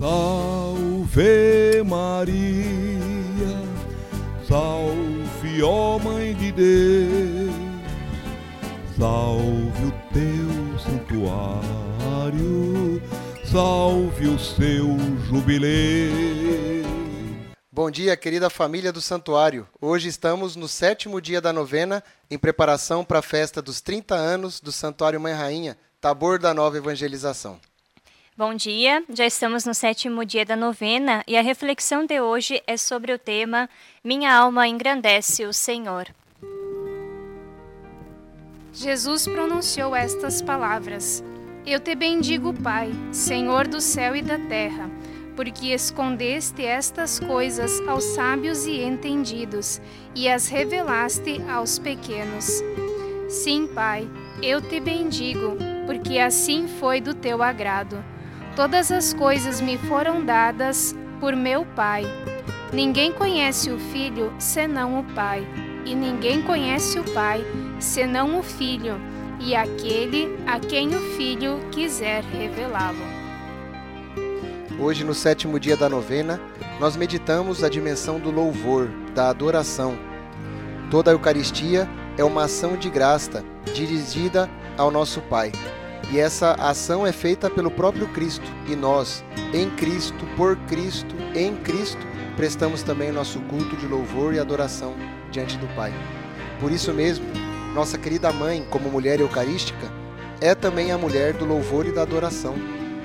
Salve Maria, salve ó Mãe de Deus, salve o teu santuário, salve o seu jubileu. Bom dia, querida família do Santuário. Hoje estamos no sétimo dia da novena, em preparação para a festa dos 30 anos do Santuário Mãe Rainha, Tabor da Nova Evangelização. Bom dia, já estamos no sétimo dia da novena e a reflexão de hoje é sobre o tema Minha alma engrandece o Senhor. Jesus pronunciou estas palavras: Eu te bendigo, Pai, Senhor do céu e da terra, porque escondeste estas coisas aos sábios e entendidos e as revelaste aos pequenos. Sim, Pai, eu te bendigo, porque assim foi do teu agrado. Todas as coisas me foram dadas por meu Pai. Ninguém conhece o Filho senão o Pai, e ninguém conhece o Pai senão o Filho, e aquele a quem o Filho quiser revelá-lo. Hoje, no sétimo dia da novena, nós meditamos a dimensão do louvor, da adoração. Toda a Eucaristia é uma ação de graça dirigida ao nosso Pai. E essa ação é feita pelo próprio Cristo. E nós, em Cristo, por Cristo, em Cristo, prestamos também nosso culto de louvor e adoração diante do Pai. Por isso mesmo, nossa querida mãe, como mulher eucarística, é também a mulher do louvor e da adoração.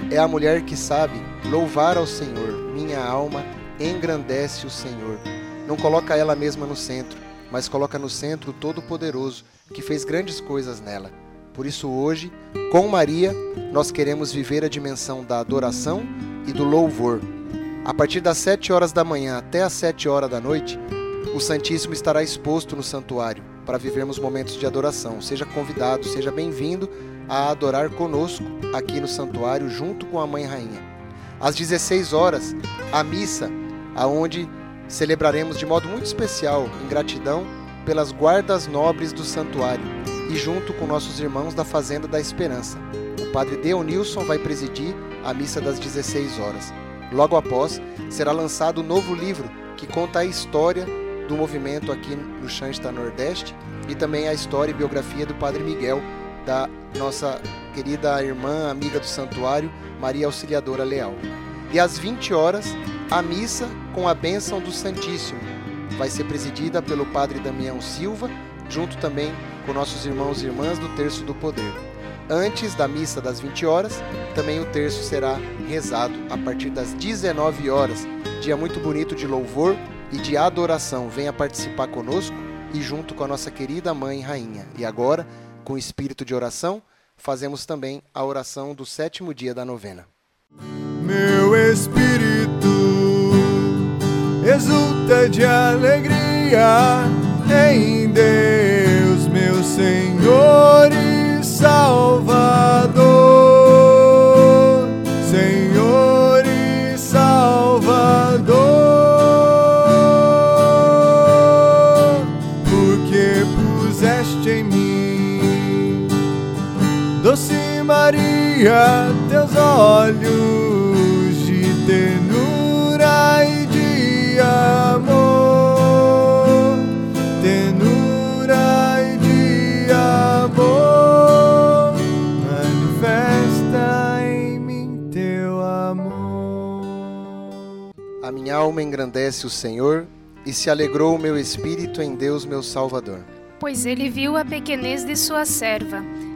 É a mulher que sabe louvar ao Senhor. Minha alma engrandece o Senhor. Não coloca ela mesma no centro, mas coloca no centro o Todo-Poderoso, que fez grandes coisas nela. Por isso, hoje, com Maria, nós queremos viver a dimensão da adoração e do louvor. A partir das sete horas da manhã até as sete horas da noite, o Santíssimo estará exposto no santuário para vivermos momentos de adoração. Seja convidado, seja bem-vindo a adorar conosco aqui no santuário, junto com a Mãe Rainha. Às 16 horas, a missa, aonde celebraremos de modo muito especial, em gratidão, pelas guardas nobres do santuário e junto com nossos irmãos da Fazenda da Esperança. O padre Deonilson vai presidir a missa das 16 horas. Logo após, será lançado o um novo livro que conta a história do movimento aqui no Xansta Nordeste e também a história e biografia do padre Miguel, da nossa querida irmã, amiga do santuário, Maria Auxiliadora Leal. E às 20 horas, a missa com a bênção do Santíssimo vai ser presidida pelo padre Damião Silva, junto também com nossos irmãos e irmãs do Terço do Poder. Antes da missa das 20 horas, também o terço será rezado a partir das 19 horas. Dia muito bonito de louvor e de adoração. Venha participar conosco e junto com a nossa querida mãe rainha. E agora, com espírito de oração, fazemos também a oração do sétimo dia da novena. Meu espírito exulta de alegria Maria, teus olhos de ternura e de amor, ternura e de amor, manifesta em mim teu amor. A minha alma engrandece o Senhor e se alegrou o meu espírito em Deus, meu Salvador. Pois ele viu a pequenez de sua serva.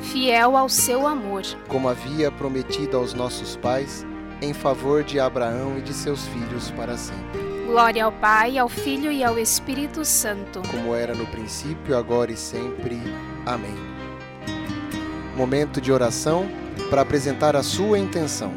fiel ao seu amor, como havia prometido aos nossos pais, em favor de Abraão e de seus filhos para sempre. Glória ao Pai, ao Filho e ao Espírito Santo, como era no princípio, agora e sempre. Amém. Momento de oração para apresentar a sua intenção.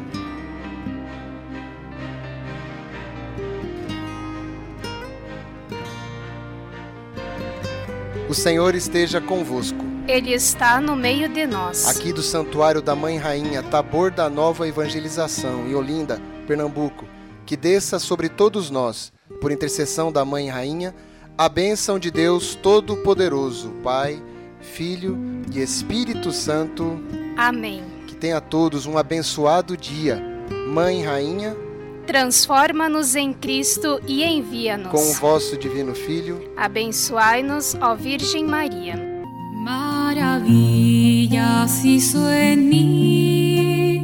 O Senhor esteja convosco. Ele está no meio de nós. Aqui do Santuário da Mãe Rainha, Tabor da Nova Evangelização, em Olinda, Pernambuco, que desça sobre todos nós, por intercessão da Mãe Rainha, a bênção de Deus Todo-Poderoso, Pai, Filho e Espírito Santo. Amém. Que tenha todos um abençoado dia. Mãe Rainha, Transforma-nos em Cristo e envia-nos. com o vosso Divino Filho, Abençoai-nos, ó Virgem Maria. Maravillas hizo en mí,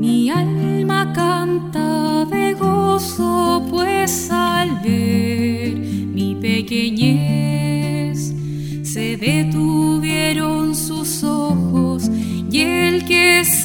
mi alma canta de gozo, pues al ver mi pequeñez se detuvieron sus ojos y el que es